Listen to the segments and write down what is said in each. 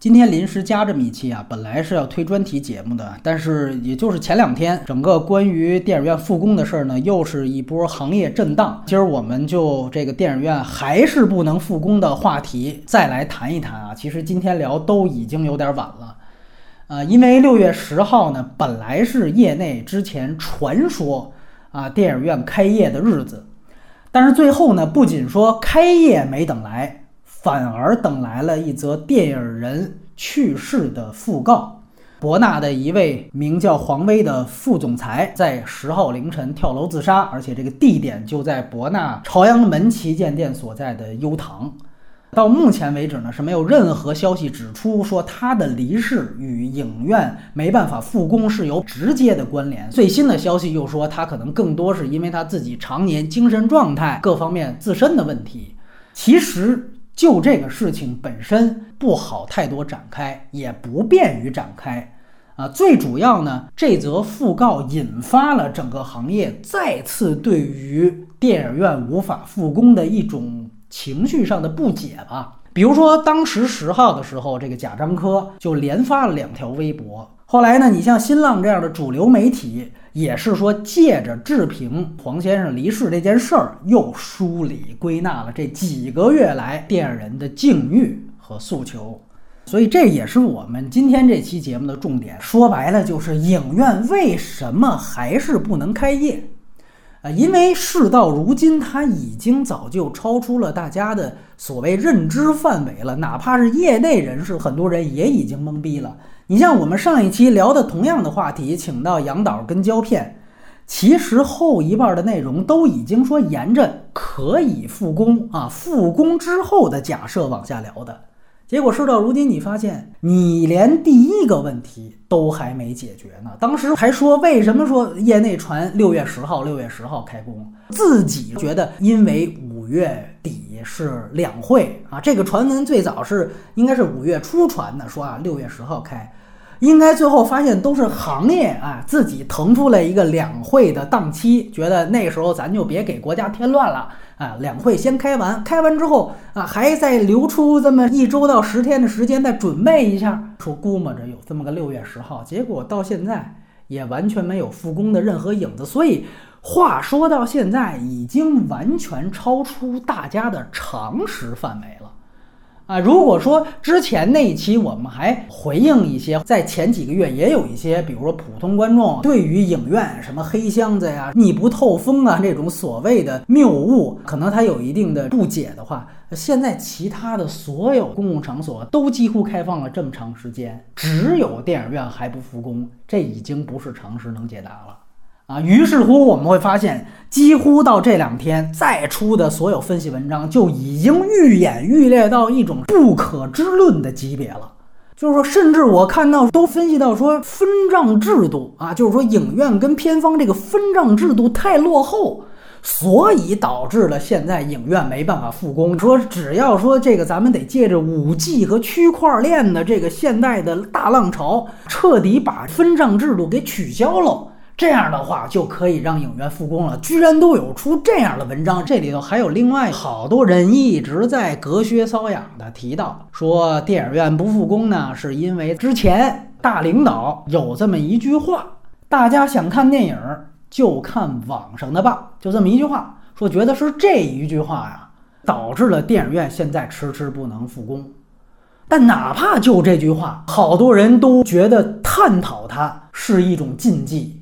今天临时加这么一期啊，本来是要推专题节目的，但是也就是前两天，整个关于电影院复工的事儿呢，又是一波行业震荡。今儿我们就这个电影院还是不能复工的话题再来谈一谈啊。其实今天聊都已经有点晚了，呃，因为六月十号呢，本来是业内之前传说啊电影院开业的日子，但是最后呢，不仅说开业没等来。反而等来了一则电影人去世的讣告。博纳的一位名叫黄威的副总裁在十号凌晨跳楼自杀，而且这个地点就在博纳朝阳门旗舰店所在的优唐。到目前为止呢，是没有任何消息指出说他的离世与影院没办法复工是有直接的关联。最新的消息又说他可能更多是因为他自己常年精神状态各方面自身的问题。其实。就这个事情本身不好太多展开，也不便于展开，啊，最主要呢，这则讣告引发了整个行业再次对于电影院无法复工的一种情绪上的不解吧。比如说，当时十号的时候，这个贾樟柯就连发了两条微博。后来呢，你像新浪这样的主流媒体。也是说，借着置评黄先生离世这件事儿，又梳理归纳了这几个月来电影人的境遇和诉求，所以这也是我们今天这期节目的重点。说白了，就是影院为什么还是不能开业？啊，因为事到如今，它已经早就超出了大家的所谓认知范围了，哪怕是业内人士，很多人也已经懵逼了。你像我们上一期聊的同样的话题，请到杨导跟胶片，其实后一半的内容都已经说沿着可以复工啊，复工之后的假设往下聊的。结果事到如今，你发现你连第一个问题都还没解决呢。当时还说为什么说业内传六月十号，六月十号开工，自己觉得因为五月底。是两会啊，这个传闻最早是应该是五月初传的，说啊六月十号开，应该最后发现都是行业啊自己腾出来一个两会的档期，觉得那时候咱就别给国家添乱了啊，两会先开完，开完之后啊还再留出这么一周到十天的时间再准备一下，说估摸着有这么个六月十号，结果到现在也完全没有复工的任何影子，所以。话说到现在，已经完全超出大家的常识范围，啊！如果说之前那一期我们还回应一些，在前几个月也有一些，比如说普通观众对于影院什么黑箱子呀、密不透风啊这种所谓的谬误，可能他有一定的不解的话，现在其他的所有公共场所都几乎开放了这么长时间，只有电影院还不复工，这已经不是常识能解答了。啊，于是乎我们会发现，几乎到这两天再出的所有分析文章，就已经愈演愈烈到一种不可知论的级别了。就是说，甚至我看到都分析到说，分账制度啊，就是说影院跟片方这个分账制度太落后，所以导致了现在影院没办法复工。说只要说这个，咱们得借着五 G 和区块链的这个现代的大浪潮，彻底把分账制度给取消了。这样的话就可以让影院复工了，居然都有出这样的文章，这里头还有另外好多人一直在隔靴搔痒的提到，说电影院不复工呢，是因为之前大领导有这么一句话，大家想看电影就看网上的吧，就这么一句话，说觉得是这一句话呀，导致了电影院现在迟迟不能复工。但哪怕就这句话，好多人都觉得探讨它是一种禁忌。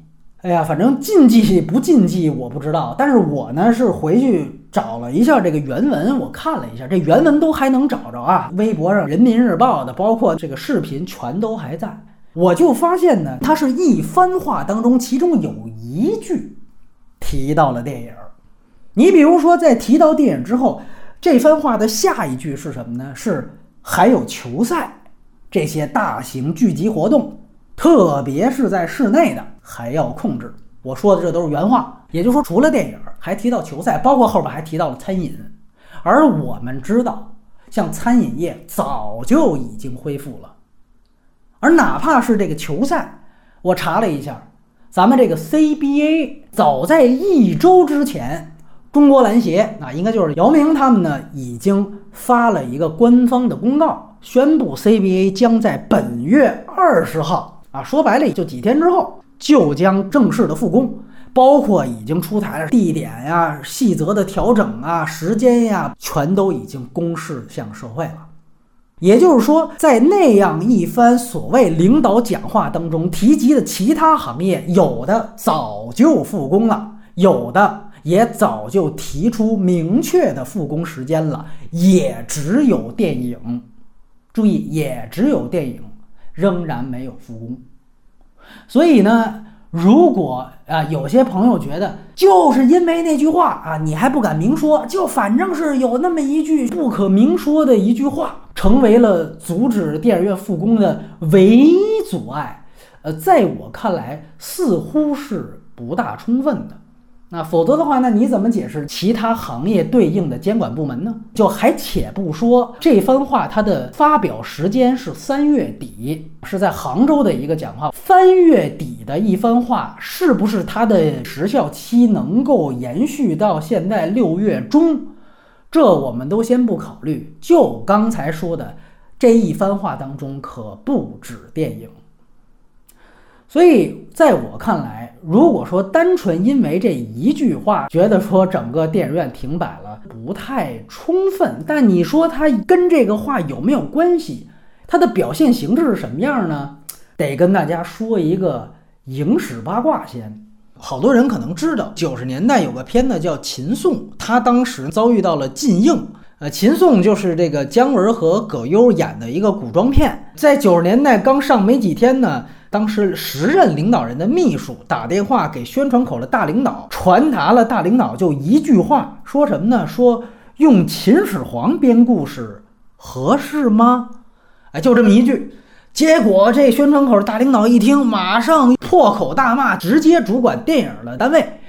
哎呀，反正禁忌不禁忌我不知道，但是我呢是回去找了一下这个原文，我看了一下，这原文都还能找着啊。微博上人民日报的，包括这个视频全都还在。我就发现呢，它是一番话当中，其中有一句提到了电影。你比如说，在提到电影之后，这番话的下一句是什么呢？是还有球赛这些大型聚集活动。特别是在室内的还要控制。我说的这都是原话，也就是说，除了电影，还提到球赛，包括后边还提到了餐饮。而我们知道，像餐饮业早就已经恢复了。而哪怕是这个球赛，我查了一下，咱们这个 CBA 早在一周之前，中国篮协啊，应该就是姚明他们呢，已经发了一个官方的公告。宣布 CBA 将在本月二十号啊，说白了也就几天之后就将正式的复工，包括已经出台的地点呀、细则的调整啊、时间呀，全都已经公示向社会了。也就是说，在那样一番所谓领导讲话当中提及的其他行业，有的早就复工了，有的也早就提出明确的复工时间了，也只有电影，注意，也只有电影仍然没有复工。所以呢，如果啊有些朋友觉得就是因为那句话啊，你还不敢明说，就反正是有那么一句不可明说的一句话。成为了阻止电影院复工的唯一阻碍，呃，在我看来似乎是不大充分的。那否则的话，那你怎么解释其他行业对应的监管部门呢？就还且不说这番话，它的发表时间是三月底，是在杭州的一个讲话。三月底的一番话，是不是它的时效期能够延续到现在六月中？这我们都先不考虑，就刚才说的这一番话当中，可不止电影。所以在我看来，如果说单纯因为这一句话，觉得说整个电影院停摆了，不太充分。但你说它跟这个话有没有关系？它的表现形式是什么样呢？得跟大家说一个影史八卦先。好多人可能知道，九十年代有个片子叫《秦颂》，他当时遭遇到了禁映。呃，《秦颂》就是这个姜文和葛优演的一个古装片，在九十年代刚上没几天呢，当时时任领导人的秘书打电话给宣传口的大领导，传达了大领导就一句话，说什么呢？说用秦始皇编故事合适吗？哎，就这么一句。结果这宣传口大领导一听，马上破口大骂，直接主管电影的单位，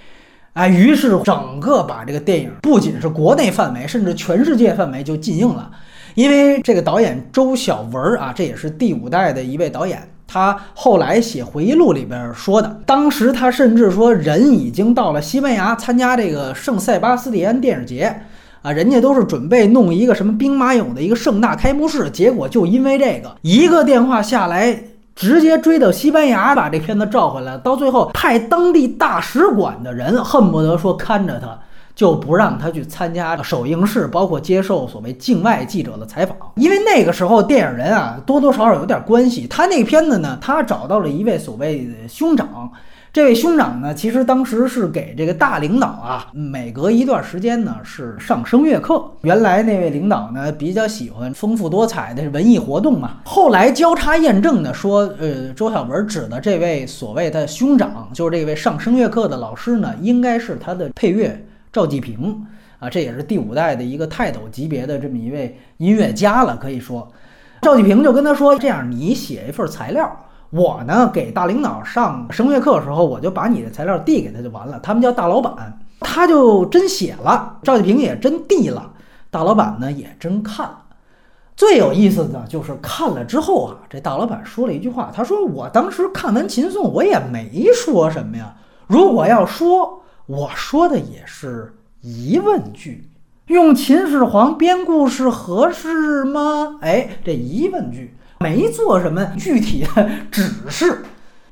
哎，于是整个把这个电影不仅是国内范围，甚至全世界范围就禁映了。因为这个导演周晓文啊，这也是第五代的一位导演，他后来写回忆录里边说的，当时他甚至说人已经到了西班牙参加这个圣塞巴斯蒂安电影节。啊，人家都是准备弄一个什么兵马俑的一个盛大开幕式，结果就因为这个一个电话下来，直接追到西班牙把这片子召回来，到最后派当地大使馆的人恨不得说看着他，就不让他去参加首映式，包括接受所谓境外记者的采访，因为那个时候电影人啊多多少少有点关系，他那片子呢，他找到了一位所谓兄长。这位兄长呢，其实当时是给这个大领导啊，每隔一段时间呢是上声乐课。原来那位领导呢比较喜欢丰富多彩的文艺活动嘛。后来交叉验证的说，呃，周小文指的这位所谓的兄长，就是这位上声乐课的老师呢，应该是他的配乐赵继平啊，这也是第五代的一个泰斗级别的这么一位音乐家了。可以说，赵继平就跟他说：“这样，你写一份材料。”我呢，给大领导上声乐课的时候，我就把你的材料递给他就完了。他们叫大老板，他就真写了，赵继平也真递了，大老板呢也真看了。最有意思的就是看了之后啊，这大老板说了一句话，他说：“我当时看完《秦颂》，我也没说什么呀。如果要说，我说的也是疑问句，用秦始皇编故事合适吗？哎，这疑问句。”没做什么具体的指示，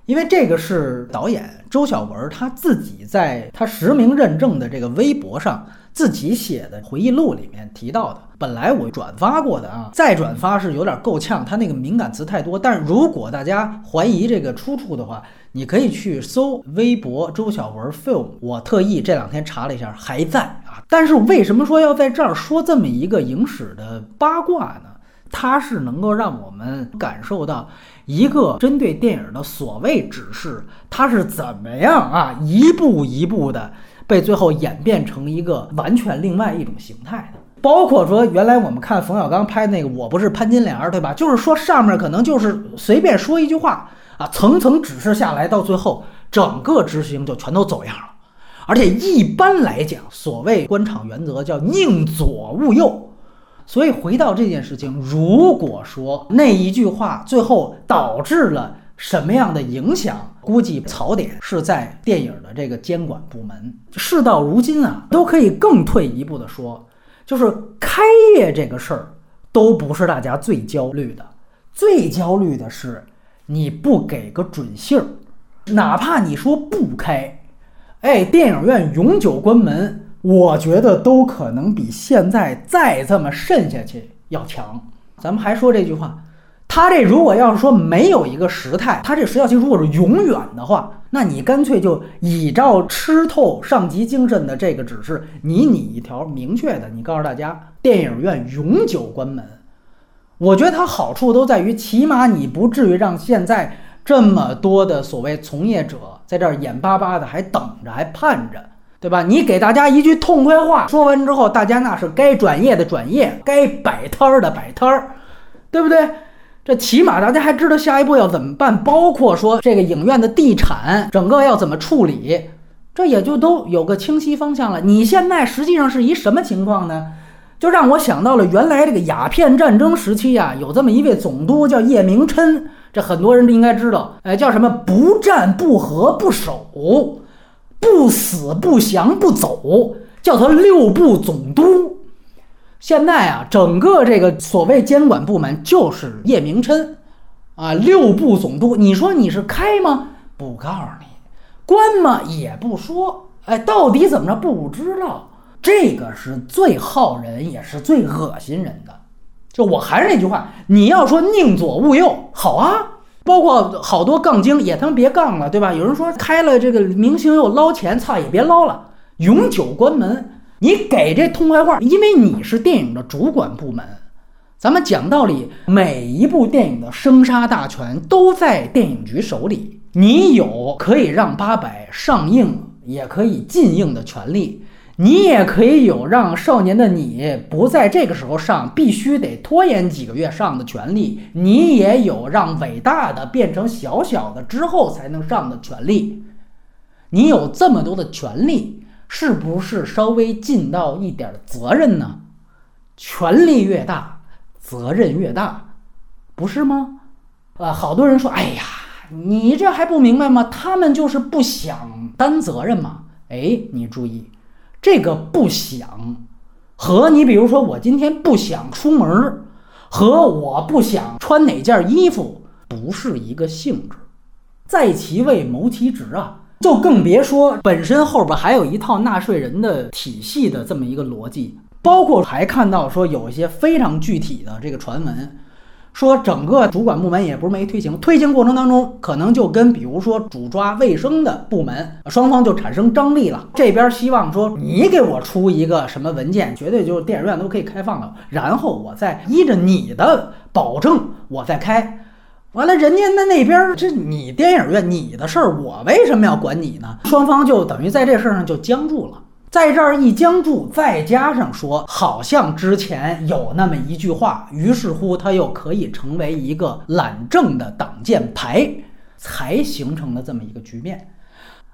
因为这个是导演周晓文他自己在他实名认证的这个微博上自己写的回忆录里面提到的。本来我转发过的啊，再转发是有点够呛，他那个敏感词太多。但是如果大家怀疑这个出处的话，你可以去搜微博周小文 film。我特意这两天查了一下，还在啊。但是为什么说要在这儿说这么一个影史的八卦呢？它是能够让我们感受到一个针对电影的所谓指示，它是怎么样啊，一步一步的被最后演变成一个完全另外一种形态的。包括说，原来我们看冯小刚拍那个《我不是潘金莲》，对吧？就是说上面可能就是随便说一句话啊，层层指示下来，到最后整个执行就全都走样了。而且一般来讲，所谓官场原则叫宁左勿右。所以回到这件事情，如果说那一句话最后导致了什么样的影响，估计槽点是在电影的这个监管部门。事到如今啊，都可以更退一步的说，就是开业这个事儿都不是大家最焦虑的，最焦虑的是你不给个准信儿，哪怕你说不开，哎，电影院永久关门，我觉得都可能比现在再这么渗下去要强。咱们还说这句话。他这如果要是说没有一个时态，他这时效性如果是永远的话，那你干脆就依照吃透上级精神的这个指示，你拟一条明确的，你告诉大家电影院永久关门。我觉得它好处都在于，起码你不至于让现在这么多的所谓从业者在这儿眼巴巴的还等着，还盼着，对吧？你给大家一句痛快话，说完之后，大家那是该转业的转业，该摆摊儿的摆摊儿，对不对？这起码大家还知道下一步要怎么办，包括说这个影院的地产整个要怎么处理，这也就都有个清晰方向了。你现在实际上是一什么情况呢？就让我想到了原来这个鸦片战争时期呀，有这么一位总督叫叶明琛，这很多人都应该知道，哎，叫什么？不战不和不守，不死不降不走，叫他六部总督。现在啊，整个这个所谓监管部门就是叶明琛，啊，六部总督。你说你是开吗？不告诉你，关吗？也不说。哎，到底怎么着？不知道。这个是最耗人，也是最恶心人的。就我还是那句话，你要说宁左勿右，好啊。包括好多杠精也他妈别杠了，对吧？有人说开了这个明星又捞钱，操也别捞了，永久关门。你给这痛快话，因为你是电影的主管部门。咱们讲道理，每一部电影的生杀大权都在电影局手里。你有可以让八佰上映，也可以禁映的权利；你也可以有让《少年的你》不在这个时候上，必须得拖延几个月上的权利；你也有让伟大的变成小小的之后才能上的权利。你有这么多的权利。是不是稍微尽到一点责任呢？权力越大，责任越大，不是吗？啊，好多人说，哎呀，你这还不明白吗？他们就是不想担责任嘛。哎，你注意，这个不想和你比如说我今天不想出门，和我不想穿哪件衣服不是一个性质。在其位谋其职啊。就更别说本身后边还有一套纳税人的体系的这么一个逻辑，包括还看到说有一些非常具体的这个传闻，说整个主管部门也不是没推行，推行过程当中可能就跟比如说主抓卫生的部门双方就产生张力了，这边希望说你给我出一个什么文件，绝对就是电影院都可以开放了，然后我再依着你的保证我再开。完了，人家那那边这你电影院你的事儿，我为什么要管你呢？双方就等于在这事儿上就僵住了，在这儿一僵住，再加上说好像之前有那么一句话，于是乎他又可以成为一个懒政的挡箭牌，才形成了这么一个局面。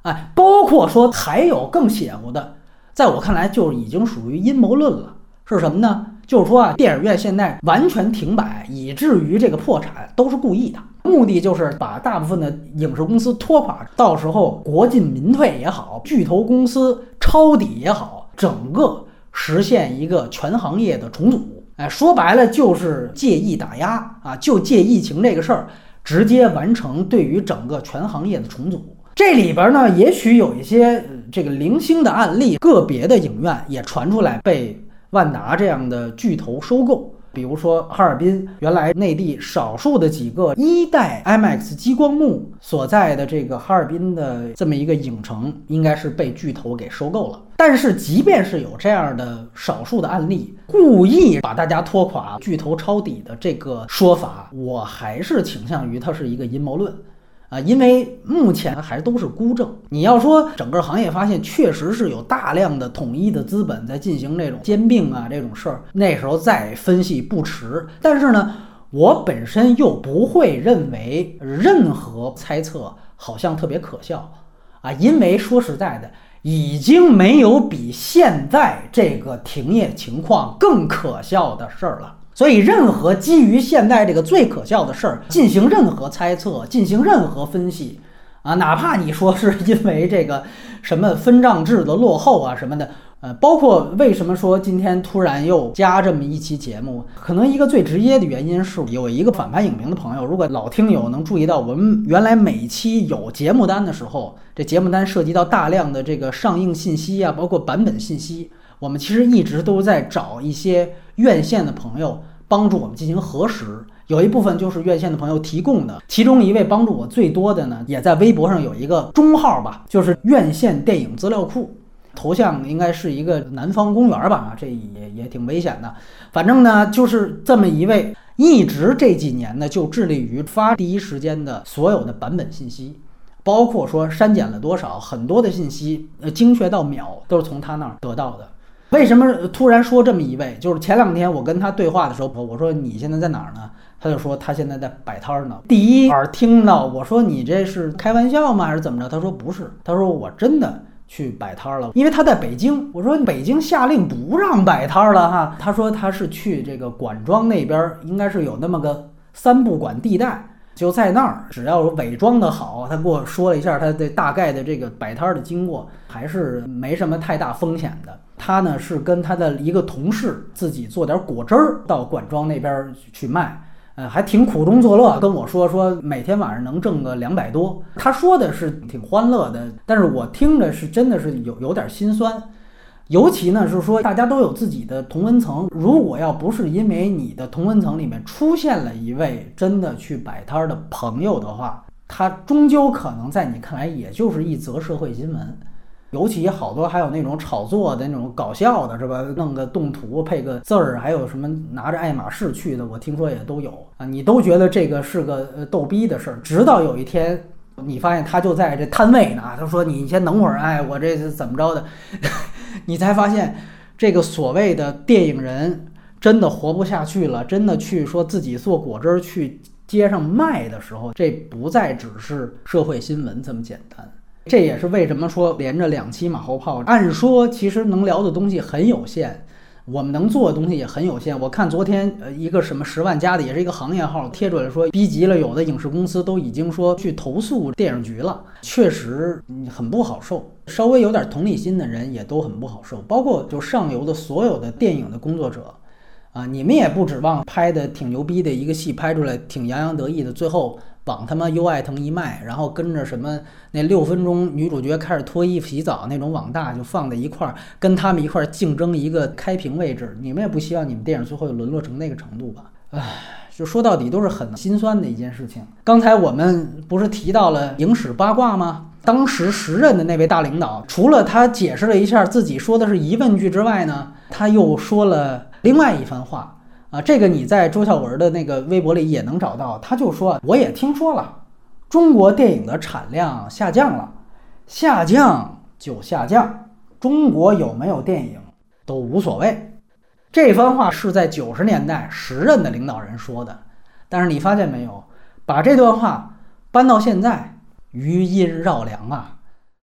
哎，包括说还有更邪乎的，在我看来就已经属于阴谋论了，是什么呢？就是说啊，电影院现在完全停摆，以至于这个破产都是故意的，目的就是把大部分的影视公司拖垮，到时候国进民退也好，巨头公司抄底也好，整个实现一个全行业的重组。哎，说白了就是借疫打压啊，就借疫情这个事儿，直接完成对于整个全行业的重组。这里边呢，也许有一些这个零星的案例，个别的影院也传出来被。万达这样的巨头收购，比如说哈尔滨，原来内地少数的几个一代 IMAX 激光幕所在的这个哈尔滨的这么一个影城，应该是被巨头给收购了。但是，即便是有这样的少数的案例，故意把大家拖垮、巨头抄底的这个说法，我还是倾向于它是一个阴谋论。啊，因为目前还都是孤证。你要说整个行业发现确实是有大量的统一的资本在进行这种兼并啊这种事儿，那时候再分析不迟。但是呢，我本身又不会认为任何猜测好像特别可笑啊，因为说实在的，已经没有比现在这个停业情况更可笑的事儿了。所以，任何基于现在这个最可笑的事儿进行任何猜测、进行任何分析，啊，哪怕你说是因为这个什么分账制的落后啊什么的，呃，包括为什么说今天突然又加这么一期节目，可能一个最直接的原因是有一个反派影评的朋友，如果老听友能注意到，我们原来每期有节目单的时候，这节目单涉及到大量的这个上映信息啊，包括版本信息，我们其实一直都在找一些院线的朋友帮助我们进行核实，有一部分就是院线的朋友提供的，其中一位帮助我最多的呢，也在微博上有一个中号吧，就是院线电影资料库。头像应该是一个南方公园吧，这也也挺危险的。反正呢，就是这么一位，一直这几年呢就致力于发第一时间的所有的版本信息，包括说删减了多少，很多的信息，呃，精确到秒，都是从他那儿得到的。为什么突然说这么一位？就是前两天我跟他对话的时候，我说你现在在哪儿呢？他就说他现在在摆摊儿呢。第一耳听到我说你这是开玩笑吗？还是怎么着？他说不是，他说我真的。去摆摊儿了，因为他在北京。我说北京下令不让摆摊儿了哈。他说他是去这个管庄那边，应该是有那么个三不管地带，就在那儿，只要伪装的好，他给我说了一下他的大概的这个摆摊的经过，还是没什么太大风险的。他呢是跟他的一个同事自己做点果汁儿到管庄那边去卖。呃，还挺苦中作乐，跟我说说每天晚上能挣个两百多。他说的是挺欢乐的，但是我听着是真的是有有点心酸。尤其呢是说大家都有自己的同温层，如果要不是因为你的同温层里面出现了一位真的去摆摊的朋友的话，他终究可能在你看来也就是一则社会新闻。尤其好多还有那种炒作的那种搞笑的，是吧？弄个动图配个字儿，还有什么拿着爱马仕去的，我听说也都有啊。你都觉得这个是个逗逼的事儿，直到有一天你发现他就在这摊位呢，他说你先等会儿，哎，我这是怎么着的？你才发现这个所谓的电影人真的活不下去了，真的去说自己做果汁儿去街上卖的时候，这不再只是社会新闻这么简单。这也是为什么说连着两期马后炮。按说其实能聊的东西很有限，我们能做的东西也很有限。我看昨天呃一个什么十万加的，也是一个行业号贴出来说，逼急了有的影视公司都已经说去投诉电影局了，确实很不好受。稍微有点同理心的人也都很不好受，包括就上游的所有的电影的工作者。啊，你们也不指望拍的挺牛逼的一个戏拍出来挺洋洋得意的，最后往他妈优爱腾一卖，然后跟着什么那六分钟女主角开始脱衣服洗澡那种网大就放在一块儿，跟他们一块儿竞争一个开屏位置，你们也不希望你们电影最后沦落成那个程度吧？唉，就说到底都是很心酸的一件事情。刚才我们不是提到了影史八卦吗？当时时任的那位大领导，除了他解释了一下自己说的是疑问句之外呢，他又说了。另外一番话啊，这个你在周孝文的那个微博里也能找到。他就说：“我也听说了，中国电影的产量下降了，下降就下降，中国有没有电影都无所谓。”这番话是在九十年代时任的领导人说的。但是你发现没有，把这段话搬到现在，余音绕梁啊。